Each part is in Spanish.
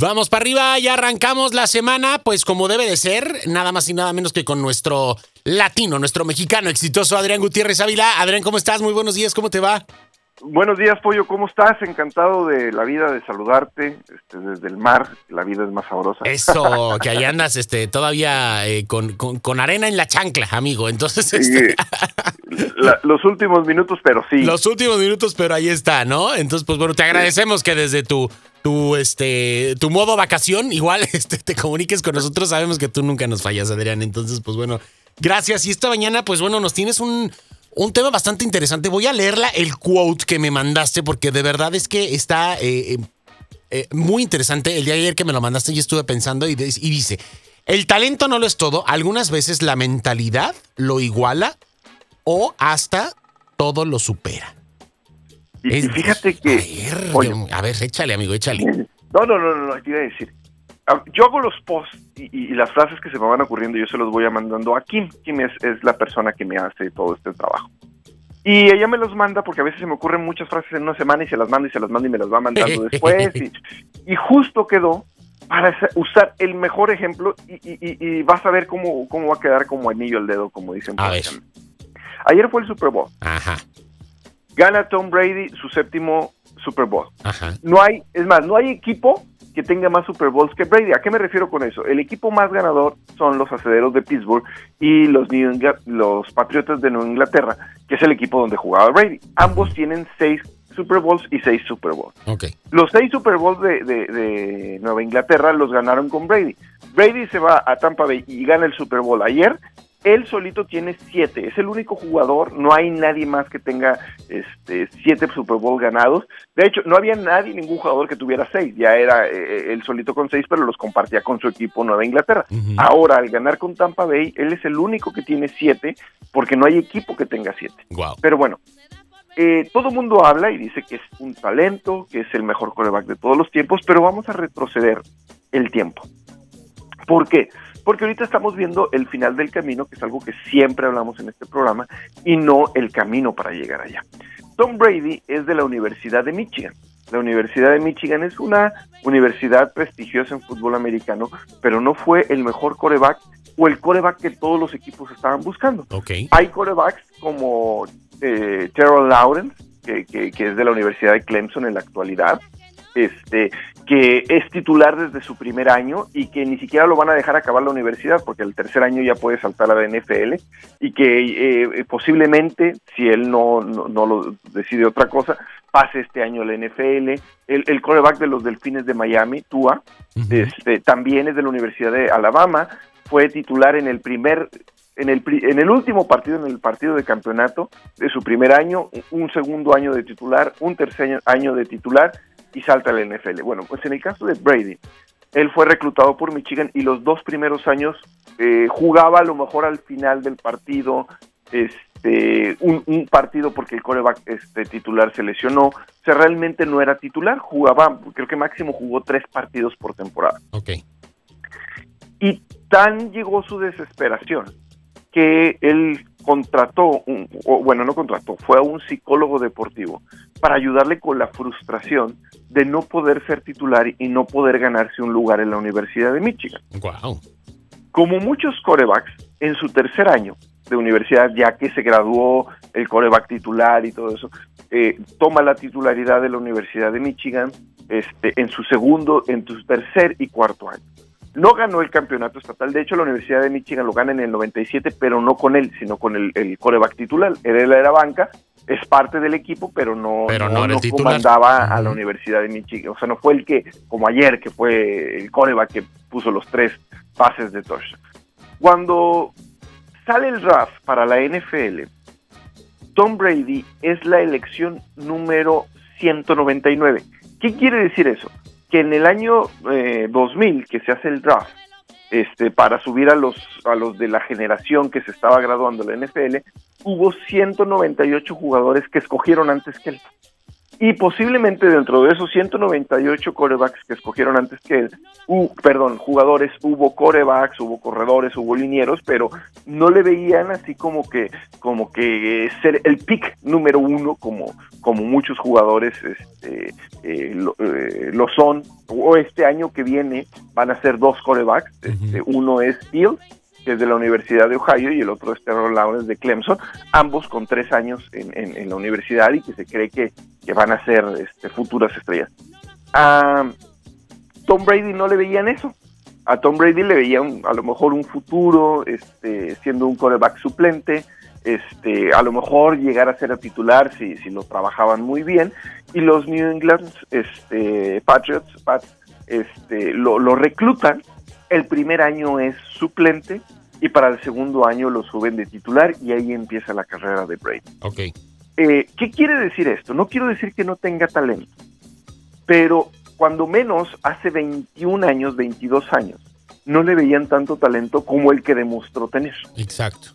Vamos para arriba, ya arrancamos la semana, pues como debe de ser, nada más y nada menos que con nuestro latino, nuestro mexicano exitoso Adrián Gutiérrez Ávila. Adrián, ¿cómo estás? Muy buenos días, ¿cómo te va? Buenos días, Pollo, ¿cómo estás? Encantado de la vida, de saludarte este, desde el mar, la vida es más sabrosa. Eso, que ahí andas este, todavía eh, con, con, arena en la chancla, amigo. Entonces, este... los últimos minutos, pero sí. Los últimos minutos, pero ahí está, ¿no? Entonces, pues bueno, te agradecemos que desde tu, tu, este, tu modo vacación, igual este, te comuniques con nosotros. Sabemos que tú nunca nos fallas, Adrián. Entonces, pues bueno, gracias. Y esta mañana, pues bueno, nos tienes un un tema bastante interesante. Voy a leerla el quote que me mandaste porque de verdad es que está eh, eh, eh, muy interesante. El día de ayer que me lo mandaste yo estuve pensando y, y dice, el talento no lo es todo. Algunas veces la mentalidad lo iguala o hasta todo lo supera. Y, fíjate que... A ver, échale, amigo, échale. No, no, no, no, te iba a decir. Ah, yo hago los posts y, las frases que se me van ocurriendo, yo se los voy a mandando a Kim. Kim es, la persona que me hace todo este trabajo. Y ella me los manda porque a veces se me ocurren muchas frases en una semana y se las manda y se las manda y me las va mandando después. Y, justo quedó para usar el mejor ejemplo y, vas a ver cómo, cómo va a quedar como anillo al dedo, como dicen. A ver. Ayer fue el Super Bowl. Ajá. Gana Tom Brady su séptimo Super Bowl. Ajá. No hay, es más, no hay equipo que tenga más Super Bowls que Brady. ¿A qué me refiero con eso? El equipo más ganador son los acederos de Pittsburgh y los, los Patriotas de Nueva Inglaterra, que es el equipo donde jugaba Brady. Ambos tienen seis Super Bowls y seis Super Bowls. Los seis Super Bowls de, de, Nueva Inglaterra los ganaron con Brady. Brady se va a Tampa Bay y gana el Super Bowl ayer él solito tiene siete, es el único jugador, no hay nadie más que tenga este, siete Super Bowl ganados. De hecho, no había nadie, ningún jugador que tuviera seis, ya era eh, él solito con seis, pero los compartía con su equipo Nueva Inglaterra. Ahora, al ganar con Tampa Bay, él es el único que tiene siete, porque no hay equipo que tenga siete. Pero bueno, eh, todo el mundo habla y dice que es un talento, que es el mejor coreback de todos los tiempos, pero vamos a retroceder el tiempo. ¿Por qué? porque ahorita estamos viendo el final del camino, que es algo que siempre hablamos en este programa, y no el camino para llegar allá. Tom Brady es de la Universidad de Michigan. La Universidad de Michigan es una universidad prestigiosa en fútbol americano, pero no fue el mejor coreback o el coreback que todos los equipos estaban buscando. Hay corebacks como eh, Terrell Lawrence, que, que, es de la Universidad de Clemson en la actualidad, este, que es titular desde su primer año y que ni siquiera lo van a dejar acabar la universidad porque el tercer añño ya puede saltar a la NFL y que eh, posiblemente, si él no, no, lo decide otra cosa, pase este año la NFL. El, el coreback de los Delfines de Miami, Tua, este, también es de la Universidad de Alabama, fue titular en el primer en el, en el último partido, en el partido de campeonato de su primer año, un segundo año de titular, un tercer año de titular y salta al NFL. Bueno, pues en el caso de Brady, él fue reclutado por Michigan y los dos primeros años eh, jugaba a lo mejor al final del partido, este, un, partido porque el coreback este, titular se lesionó. O sea, realmente no era titular, jugaba, creo que máximo jugó tres partidos por temporada. Ok. Y tan llegó su desesperación que él contrató, un, o, bueno, no contrató, fue a un psicólogo deportivo para ayudarle con la frustración de no poder ser titular y no poder ganarse un lugar en la Universidad de Michigan. Wow. Como muchos corebacks, en su tercer año de universidad, ya que se graduó el coreback titular y todo eso, eh, toma la titularidad de la Universidad de Michigan este, en su segundo, en su tercer y cuarto año. No ganó el campeonato estatal, de hecho la Universidad de Michigan lo gana en el 97, pero no con él, sino con el, el coreback titular. Él era banca, es parte del equipo, pero no, no, comandaba a la Universidad de Michigan. O sea, no fue el que, como ayer, que fue el coreback que puso los tres pases de touchdown. Cuando sale el draft para la NFL, Tom Brady es la elección número 199. ¿Qué quiere decir eso? que en el año 2000 eh, que se hace el draft este, para subir a los, a los de la generación que se estaba graduando la NFL, hubo 198 jugadores que escogieron antes que él. Y posiblemente dentro de esos 198 corebacks que escogieron antes que él, perdón, jugadores, hubo corebacks, hubo corredores, hubo linieros, pero no le veían así como que, como que ser el pick número uno, como, como muchos jugadores este, eh, eh, lo, son. O este año que viene van a ser dos corebacks, este, uno es Fields que es de la Universidad de Ohio, y el otro es Terrell Lawrence de Clemson, ambos con tres años en, la universidad y que se cree que, van a ser este, futuras estrellas. A Tom Brady no le veían eso. A Tom Brady le veían a lo mejor un futuro este, siendo un coreback suplente, este, a lo mejor llegar a ser a titular si, si lo trabajaban muy bien. Y los New England este, Patriots este, lo, lo reclutan el primer año es suplente y para el segundo año lo suben de titular y ahí empieza la carrera de Brady. Ok. Eh, ¿Qué quiere decir esto? No quiero decir que no tenga talento, pero cuando menos hace 21 años, 22 años, no le veían tanto talento como el que demostró tener. Exacto.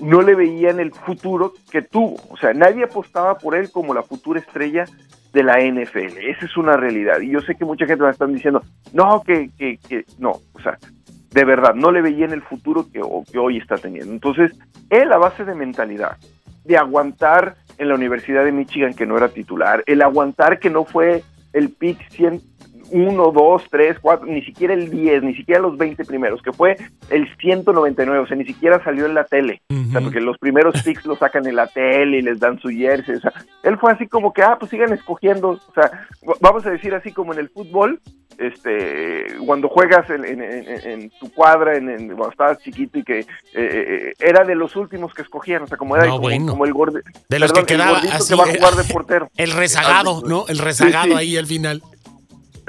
No le veían el futuro que tuvo. O sea, nadie apostaba por él como la futura estrella de la NFL. Esa es una realidad. Y yo sé que mucha gente me está diciendo, no, que, que, que, no, o sea, de verdad, no le veía en el futuro que, que hoy está teniendo. Entonces, él a base de mentalidad, de aguantar en la Universidad de Michigan que no era titular, el aguantar que no fue el pick 100, 1, 2, 3, 4, ni siquiera el 10, ni siquiera los 20 primeros, que fue el 199, o sea, ni siquiera salió en la tele, o sea, porque los primeros picks los sacan en la tele y les dan su jersey, o sea, él fue así como que, ah, pues sigan escogiendo, o sea, vamos a decir así como en el fútbol, este, cuando juegas en, tu cuadra, en, cuando estabas chiquito y que eh, eh, era de los últimos que escogían, o sea, como era como, el gordo, de los que quedaba así, que va a jugar de portero. El rezagado, ¿no? El rezagado ahí al final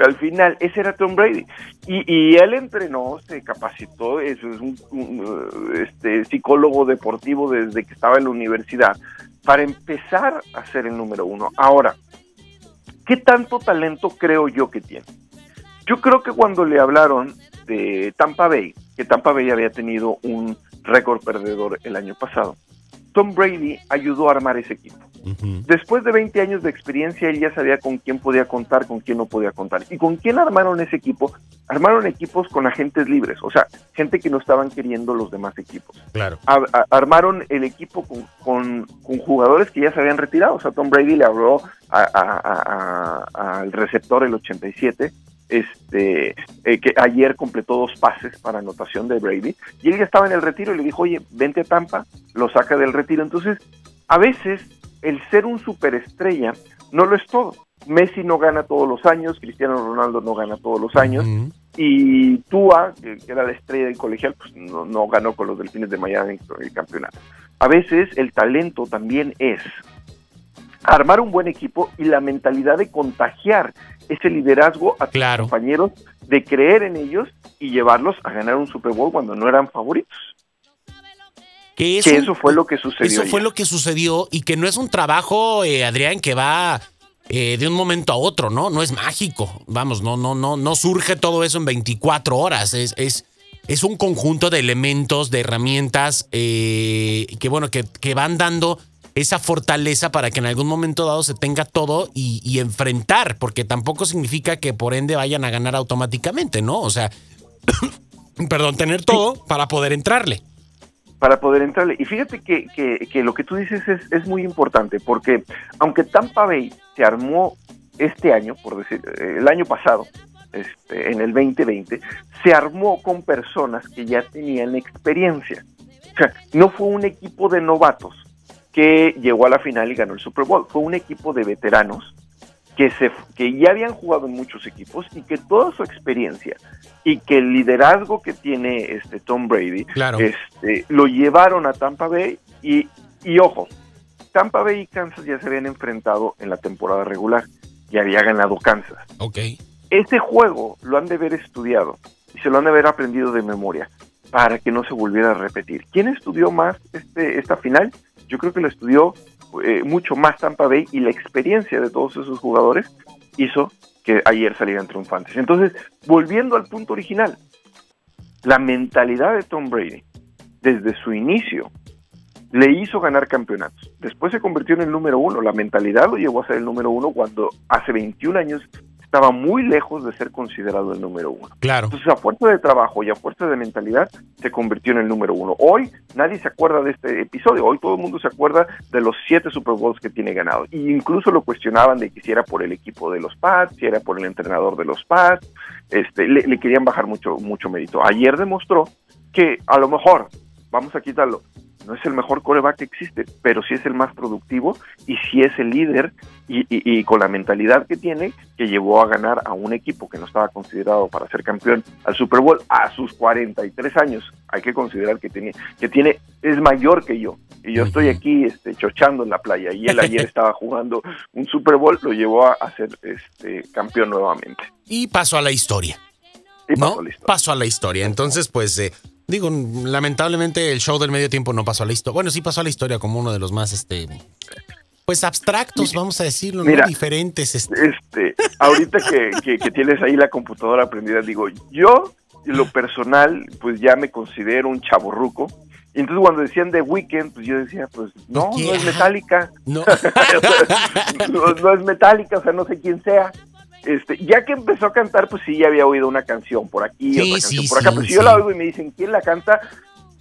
al final ese era Tom Brady. Y, él entrenó, se capacitó, es, un, este, psicólogo deportivo desde que estaba en la universidad, para empezar a ser el número uno. Ahora, ¿qué tanto talento creo yo que tiene? Yo creo que cuando le hablaron de Tampa Bay, que Tampa Bay había tenido un récord perdedor el año pasado, Tom Brady ayudó a armar ese equipo. Después de 20 años de experiencia, él ya sabía con quién podía contar, con quién no podía contar. ¿Y con quién armaron ese equipo? Armaron equipos con agentes libres, o sea, gente que no estaban queriendo los demás equipos. Claro. armaron el equipo con, jugadores que ya se habían retirado. O sea, Tom Brady le habló al receptor el 87 este, eh, que ayer completó dos pases para anotación de Brady, y él ya estaba en el retiro y le dijo, oye, vente a Tampa, lo saca del retiro. Entonces, a veces el ser un superestrella no lo es todo. Messi no gana todos los años, Cristiano Ronaldo no gana todos los años, y Tua, que, era la estrella del colegial, pues no, ganó con los Delfines de Miami en el campeonato. A veces el talento también es armar un buen equipo y la mentalidad de contagiar ese liderazgo a tus compañeros, de creer en ellos y llevarlos a ganar un Super Bowl cuando no eran favoritos. Que eso, fue lo que sucedió. Eso fue lo que sucedió y que no es un trabajo, eh, Adrián, que va eh, de un momento a otro, ¿no? No es mágico. Vamos, no, no, no, no surge todo eso en 24 horas. Es, es, es un conjunto de elementos, de herramientas eh, que, bueno, que, que van dando esa fortaleza para que en algún momento dado se tenga todo y, y, enfrentar, porque tampoco significa que por ende vayan a ganar automáticamente, ¿no? O sea, perdón, tener todo para poder entrarle para poder entrarle. Y fíjate que, que, lo que tú dices es, es, muy importante, porque aunque Tampa Bay se armó este año, por decir, eh, el año pasado, este, en el 2020, se armó con personas que ya tenían experiencia. O sea, no fue un equipo de novatos que llegó a la final y ganó el Super Bowl, fue un equipo de veteranos que, se, que ya habían jugado en muchos equipos y que toda su experiencia y que el liderazgo que tiene este Tom Brady este, lo llevaron a Tampa Bay y, y ojo, Tampa Bay y Kansas ya se habían enfrentado en la temporada regular y había ganado Kansas. Ok. Este juego lo han de haber estudiado y se lo han de haber aprendido de memoria para que no se volviera a repetir. ¿Quién estudió más este, esta final? Yo creo que lo estudió eh, mucho más Tampa Bay y la experiencia de todos esos jugadores hizo que ayer salieran triunfantes. Entonces, volviendo al punto original, la mentalidad de Tom Brady desde su inicio le hizo ganar campeonatos. Después se convirtió en el número uno. La mentalidad lo llevó a ser el número uno cuando hace 21 años estaba muy lejos de ser considerado el número uno. Claro. Entonces, a fuerza de trabajo y a fuerza de mentalidad, se convirtió en el número uno. Hoy nadie se acuerda de este episodio. Hoy todo el mundo se acuerda de los siete Super Bowls que tiene ganado. Y incluso lo cuestionaban de que si era por el equipo de los Pats, si era por el entrenador de los Pats. Este, le, le querían bajar mucho, mucho mérito. Ayer demostró que a lo mejor, vamos a quitarlo, no es el mejor coreback que existe, pero sí es el más productivo y sí es el líder y, y, y, con la mentalidad que tiene que llevó a ganar a un equipo que no estaba considerado para ser campeón al Super Bowl a sus 43 años. Hay que considerar que tiene, que tiene es mayor que yo y yo estoy aquí este, chochando en la playa y él ayer estaba jugando un Super Bowl, lo llevó a, a ser este, campeón nuevamente. Y pasó a la historia. Y ¿no? pasó la historia. Pasó a la historia. Entonces, pues, eh, digo, lamentablemente el show del medio tiempo no pasó a la historia. Bueno, sí pasó a la historia como uno de los más, este, pues abstractos, vamos a decirlo, ¿no? Diferentes. Este. Este, ahorita que, que, que tienes ahí la computadora prendida, digo, yo, lo personal, pues ya me considero un chaborruco. Y entonces cuando decían The Weeknd, pues yo decía, pues no, no es metálica. No. no, no es metálica, o sea, no sé quién sea. Este, ya que empezó a cantar, pues sí, ya había oído una canción por aquí, Sí, otra canción sí, por acá, sí, pero si yo la oigo y me dicen quién la canta,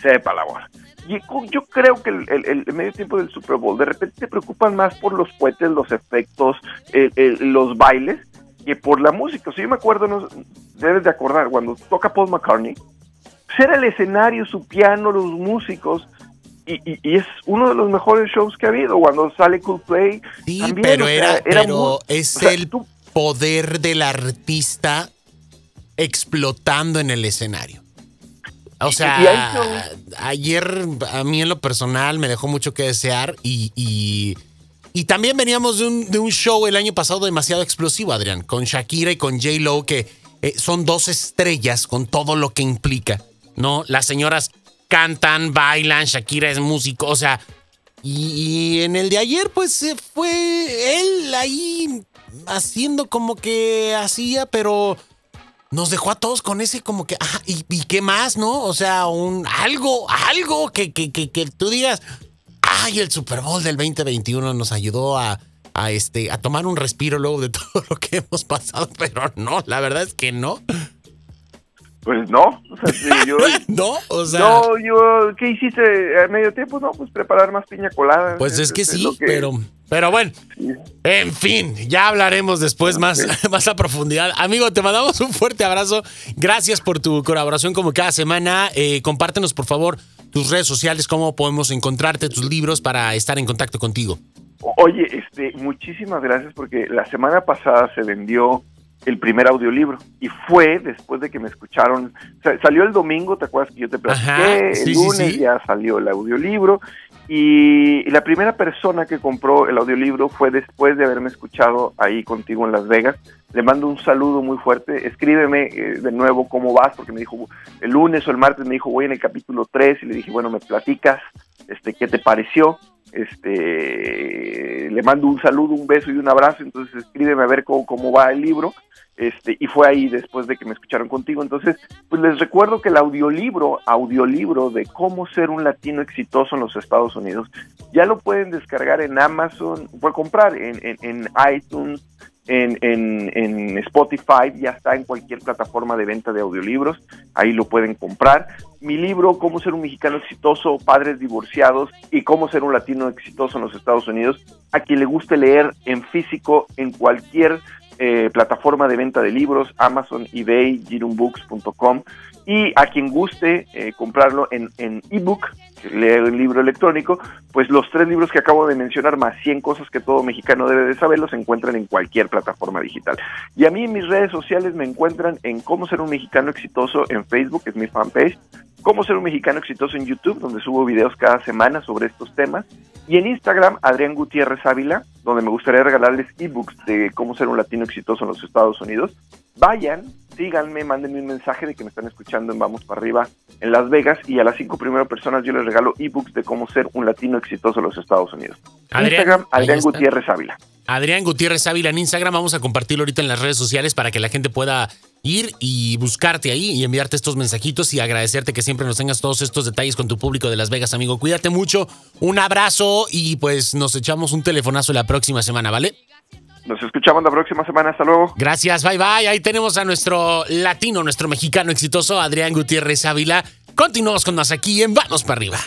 sepa la bola. Y yo creo que el, el- el medio tiempo del Super Bowl, de repente te preocupan más por los cohetes, los efectos, el- los bailes, que por la música. O sea, yo me acuerdo, no, debes de acordar, cuando toca Paul McCartney, pues era el escenario, su piano, los músicos, y, y- y es uno de los mejores shows que ha habido. Cuando sale Coldplay, Sí, también, pero o sea, era, era pero muy- es o sea, el tú- poder del artista explotando en el escenario. O sea, ayer a mí en lo personal me dejó mucho que desear y, y, y también veníamos de un, de un show el año pasado demasiado explosivo, Adrián, con Shakira y con J. Lo, que eh, son dos estrellas con todo lo que implica, ¿no? Las señoras cantan, bailan, Shakira es músico, o sea, y, y en el de ayer, pues eh, fue él ahí haciendo como que hacía, pero nos dejó a todos con ese como que, ¿y, y qué más, no? O sea, un algo, algo que, que, que, que tú digas, ay, el Super Bowl del 2021 nos ayudó a, a, este, a tomar un respiro luego de todo lo que hemos pasado, pero no, la verdad es que no. Pues no. O sea, sí, yo, No, o sea. no, yo, ¿qué hiciste a medio tiempo? No, pues preparar más piña colada. Pues es que sí, que- pero, pero bueno, sí. en fin, ya hablaremos después más, más a profundidad. Amigo, te mandamos un fuerte abrazo. Gracias por tu colaboración como cada semana. Eh, compártenos, por favor, tus redes sociales, cómo podemos encontrarte, tus libros para estar en contacto contigo. Oye, este, muchísimas gracias porque la semana pasada se vendió el primer audiolibro y fue después de que me escucharon, o sea, salió el domingo, ¿te acuerdas que yo te platiqué? Ajá, sí, sí, el lunes sí. ya salió el audiolibro y, y la primera persona que compró el audiolibro fue después de haberme escuchado ahí contigo en Las Vegas. Le mando un saludo muy fuerte, escríbeme eh, de nuevo cómo vas, porque me dijo el lunes o el martes me dijo voy en el capítulo 3 y le dije, bueno, me platicas, este, ¿qué te pareció? Este le mando un saludo, un beso y un abrazo, entonces escríbeme a ver cómo, cómo va el libro, este, y fue ahí después de que me escucharon contigo, entonces, pues les recuerdo que el audiolibro, audiolibro de cómo ser un latino exitoso en los Estados Unidos, ya lo pueden descargar en Amazon, pueden comprar en, en, en iTunes, en, en, en Spotify, ya está en cualquier plataforma de venta de audiolibros, ahí lo pueden comprar. Mi libro, Cómo ser un mexicano exitoso, padres divorciados y cómo ser un latino exitoso en los Estados Unidos, a quien le guste leer en físico en cualquier eh, plataforma de venta de libros, Amazon, eBay, girumbooks.com y a quien guste eh, comprarlo en, en ebook, leer el libro electrónico, pues los tres libros que acabo de mencionar, más 100 cosas que todo mexicano debe de saber, los encuentran en cualquier plataforma digital. Y a mí en mis redes sociales me encuentran en Cómo ser un mexicano exitoso en Facebook, es mi fanpage, Cómo ser un mexicano exitoso en YouTube, donde subo videos cada semana sobre estos temas, y en Instagram, Adrián Gutiérrez Ávila, donde me gustaría regalarles ebooks de cómo ser un latino exitoso en los Estados Unidos. Vayan, síganme, mándenme un mensaje de que me están escuchando en Vamos para Arriba en Las Vegas y a las cinco primeras personas yo les regalo ebooks de cómo ser un latino exitoso en los Estados Unidos. Adrián, Instagram, Adrián. Gutiérrez Ávila. Adrián Gutiérrez Ávila en Instagram. Vamos a compartirlo ahorita en las redes sociales para que la gente pueda ir y buscarte ahí y enviarte estos mensajitos y agradecerte que siempre nos tengas todos estos detalles con tu público de Las Vegas, amigo. Cuídate mucho, un abrazo y pues nos echamos un telefonazo la próxima semana, ¿vale? Nos escuchamos la próxima semana. Hasta luego. Gracias, bye bye. Ahí tenemos a nuestro latino, nuestro mexicano exitoso, Adrián Gutiérrez Ávila. Continuamos con más aquí en Vanos para arriba.